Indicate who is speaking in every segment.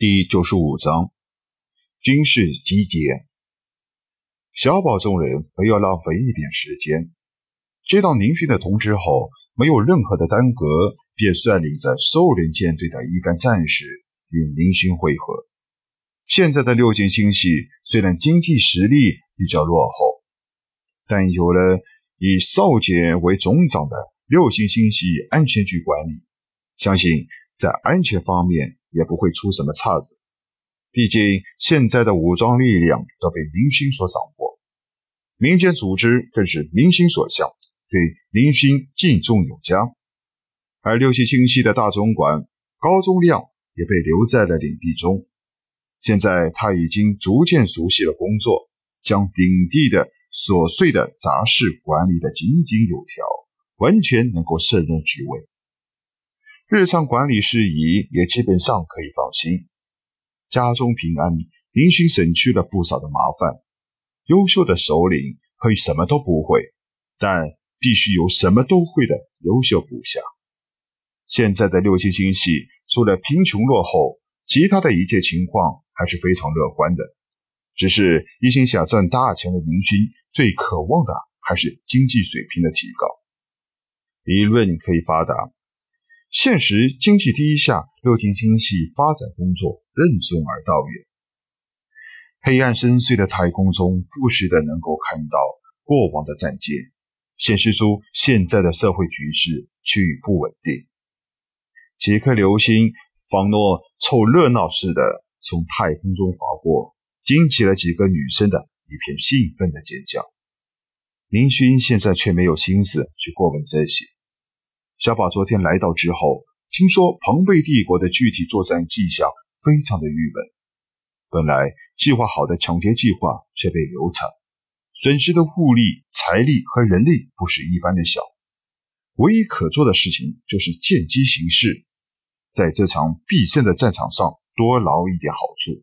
Speaker 1: 第九十五章军事集结。小宝众人没有浪费一点时间，接到宁勋的通知后，没有任何的耽搁，便率领着兽人舰队的一干战士与宁勋会合。现在的六星星系虽然经济实力比较落后，但有了以少杰为总长的六星星系安全局管理，相信在安全方面。也不会出什么岔子，毕竟现在的武装力量都被明星所掌握，民间组织更是民心所向，对明星敬重有加。而六七星系的大总管高宗亮也被留在了领地中，现在他已经逐渐熟悉了工作，将领地的琐碎的杂事管理的井井有条，完全能够胜任职位。日常管理事宜也基本上可以放心，家中平安，林勋省去了不少的麻烦。优秀的首领可以什么都不会，但必须有什么都会的优秀部下。现在的六星星系除了贫穷落后，其他的一切情况还是非常乐观的。只是一心想赚大钱的林勋，最渴望的还是经济水平的提高。理论可以发达。现实经济低下，六星星系发展工作任重而道远。黑暗深邃的太空中，不时的能够看到过往的战舰，显示出现在的社会局势趋于不稳定。几颗流星仿若凑热闹似的从太空中划过，惊起了几个女生的一片兴奋的尖叫。林勋现在却没有心思去过问这些。小宝昨天来到之后，听说庞贝帝国的具体作战迹象非常的郁闷。本来计划好的抢劫计划却被流产，损失的物力、财力和人力不是一般的小。唯一可做的事情就是见机行事，在这场必胜的战场上多捞一点好处。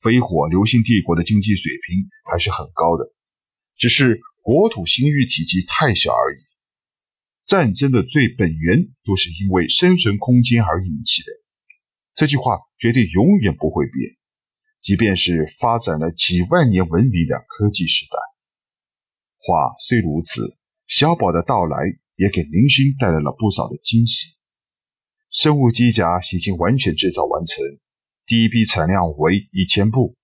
Speaker 1: 飞火流星帝国的经济水平还是很高的，只是国土星域体积太小而已。战争的最本源都是因为生存空间而引起的，这句话绝对永远不会变，即便是发展了几万年文明的科技时代。话虽如此，小宝的到来也给林勋带来了不少的惊喜。生物机甲已经完全制造完成，第一批产量为一千部，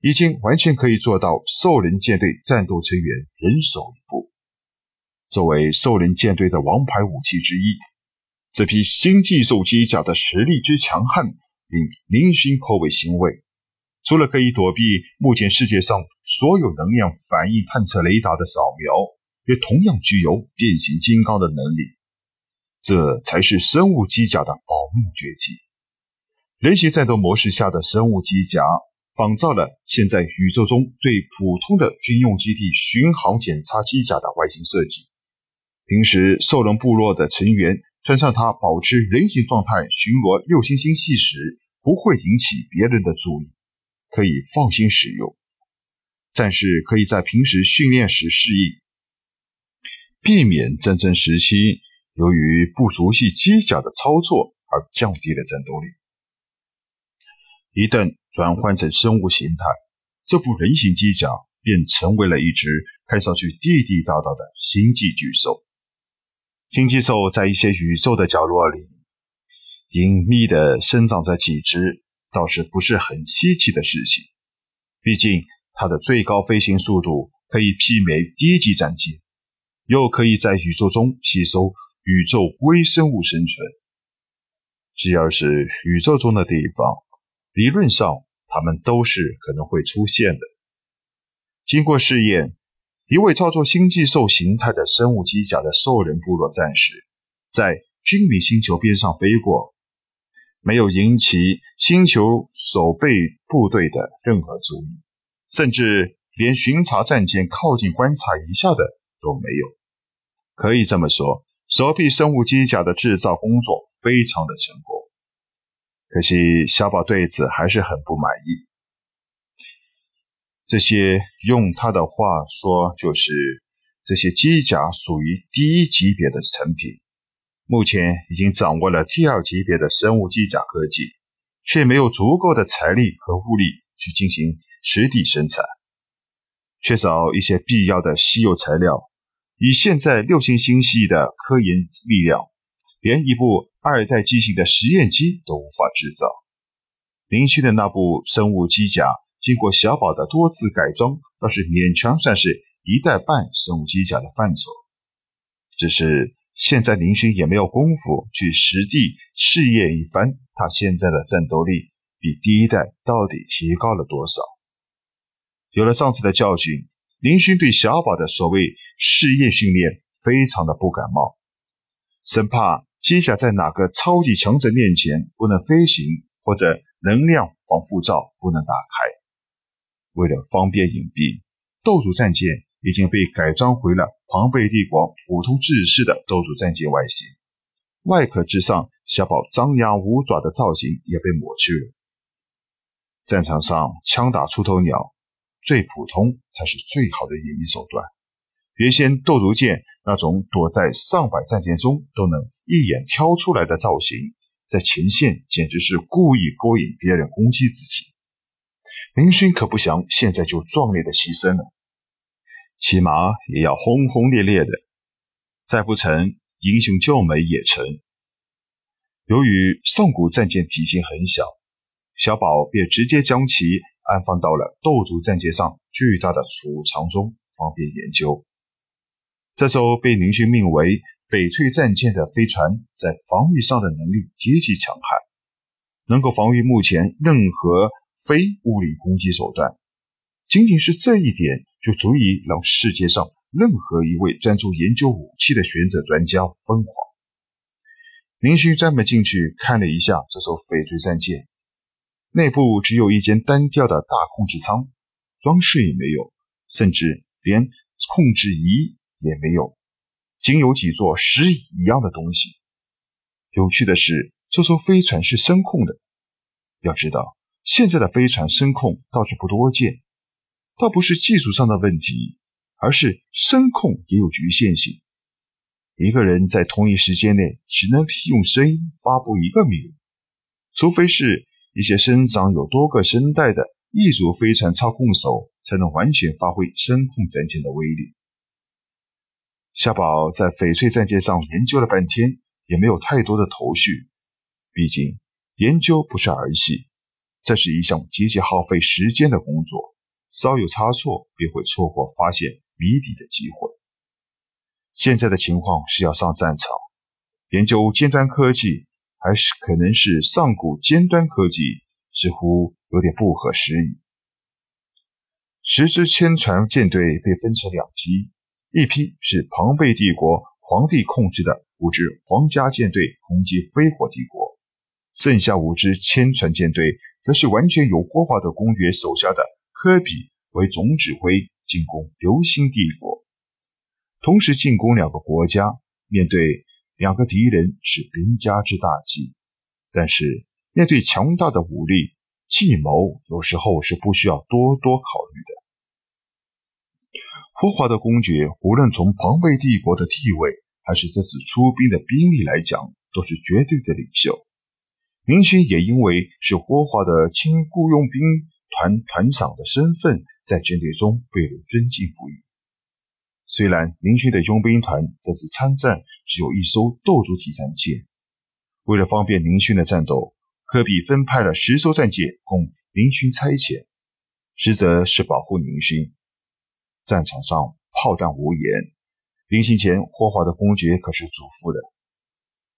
Speaker 1: 已经完全可以做到兽人舰队战斗成员人手一部。作为兽人舰队的王牌武器之一，这批新寄兽机甲的实力之强悍，令林勋颇为欣慰。除了可以躲避目前世界上所有能量反应探测雷达的扫描，也同样具有变形金刚的能力。这才是生物机甲的保命绝技。人形战斗模式下的生物机甲，仿造了现在宇宙中最普通的军用基地巡航检查机甲的外形设计。平时兽人部落的成员穿上它，保持人形状态巡逻六星星系时，不会引起别人的注意，可以放心使用。战士可以在平时训练时适应，避免战争时期由于不熟悉机甲的操作而降低了战斗力。一旦转换成生物形态，这部人形机甲便成为了一只看上去地地道道的星际巨兽。星际兽在一些宇宙的角落里隐秘的生长着几只，倒是不是很稀奇的事情。毕竟它的最高飞行速度可以媲美低级战机，又可以在宇宙中吸收宇宙微生物生存。只要是宇宙中的地方，理论上它们都是可能会出现的。经过试验。一位操作星际兽形态的生物机甲的兽人部落战士，在军民星球边上飞过，没有引起星球守备部队的任何注意，甚至连巡查战舰靠近观察一下的都没有。可以这么说，首批生物机甲的制造工作非常的成功。可惜小宝对此还是很不满意。这些用他的话说，就是这些机甲属于第一级别的成品，目前已经掌握了第二级别的生物机甲科技，却没有足够的财力和物力去进行实地生产，缺少一些必要的稀有材料。以现在六星星系的科研力量，连一部二代机型的实验机都无法制造。林区的那部生物机甲，经过小宝的多次改装，倒是勉强算是一代半生物机甲的范畴。只是现在林勋也没有功夫去实地试验一番，他现在的战斗力比第一代到底提高了多少？有了上次的教训，林勋对小宝的所谓试验训练非常的不感冒，生怕机甲在哪个超级强者面前不能飞行，或者。能量防护罩不能打开。为了方便隐蔽，斗主战舰已经被改装回了庞贝帝国普通制式的斗主战舰外形。外壳之上，小宝张牙舞爪的造型也被抹去了。战场上枪打出头鸟，最普通才是最好的隐秘手段。原先斗主舰那种躲在上百战舰中都能一眼挑出来的造型。在前线简直是故意勾引别人攻击自己，林勋可不想现在就壮烈的牺牲了，起码也要轰轰烈烈的，再不成英雄救美也成。由于上古战舰体型很小，小宝便直接将其安放到了斗族战舰上巨大的储藏中，方便研究。这艘被林勋命为。翡翠战舰的飞船在防御上的能力极其强悍，能够防御目前任何非物理攻击手段。仅仅是这一点，就足以让世界上任何一位专注研究武器的学者专家疯狂。林旭专门进去看了一下这艘翡翠战舰，内部只有一间单调的大控制舱，装饰也没有，甚至连控制仪也没有。仅有几座石椅一样的东西。有趣的是，这艘飞船是声控的。要知道，现在的飞船声控倒是不多见，倒不是技术上的问题，而是声控也有局限性。一个人在同一时间内只能用声音发布一个命令，除非是一些身长有多个声带的异族飞船操控手，才能完全发挥声控战舰的威力。夏宝在翡翠战舰上研究了半天，也没有太多的头绪。毕竟研究不是儿戏，这是一项极其耗费时间的工作，稍有差错便会错过发现谜底的机会。现在的情况是要上战场，研究尖端科技，还是可能是上古尖端科技，似乎有点不合时宜。十支千船舰队被分成两批。一批是庞贝帝国皇帝控制的五支皇家舰队攻击飞火帝国，剩下五支千船舰队则是完全由霍华德公爵手下的科比为总指挥进攻流星帝国。同时进攻两个国家，面对两个敌人是兵家之大忌，但是面对强大的武力，计谋有时候是不需要多多考虑的。霍华德公爵无论从庞贝帝国的地位，还是这次出兵的兵力来讲，都是绝对的领袖。林勋也因为是霍华的亲雇佣兵团团长的身份，在军队中被人尊敬不已。虽然林勋的佣兵团这次参战只有一艘斗族体战舰，为了方便林勋的战斗，科比分派了十艘战舰供林勋差遣，实则是保护林勋。战场上炮弹无言，临行前霍华德公爵可是嘱咐的：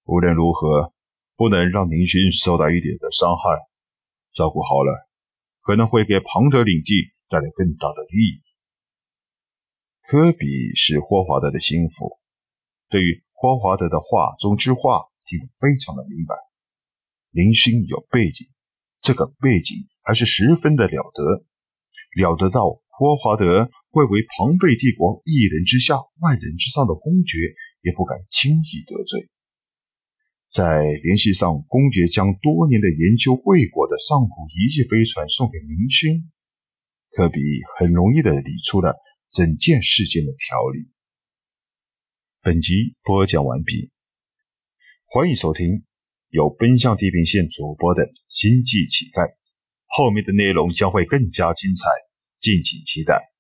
Speaker 1: 无论如何，不能让林勋受到一点的伤害。照顾好了，可能会给庞德领地带来更大的利益。科比是霍华德的心腹，对于霍华德的话中之话听得非常的明白。林勋有背景，这个背景还是十分的了得，了得到霍华德。贵为庞贝帝国一人之下万人之上的公爵，也不敢轻易得罪。在联系上，公爵将多年的研究未果的上古遗迹飞船送给明轩，科比很容易的理出了整件事件的条理。本集播讲完毕，欢迎收听《由奔向地平线主播的星际乞丐，后面的内容将会更加精彩，敬请期待。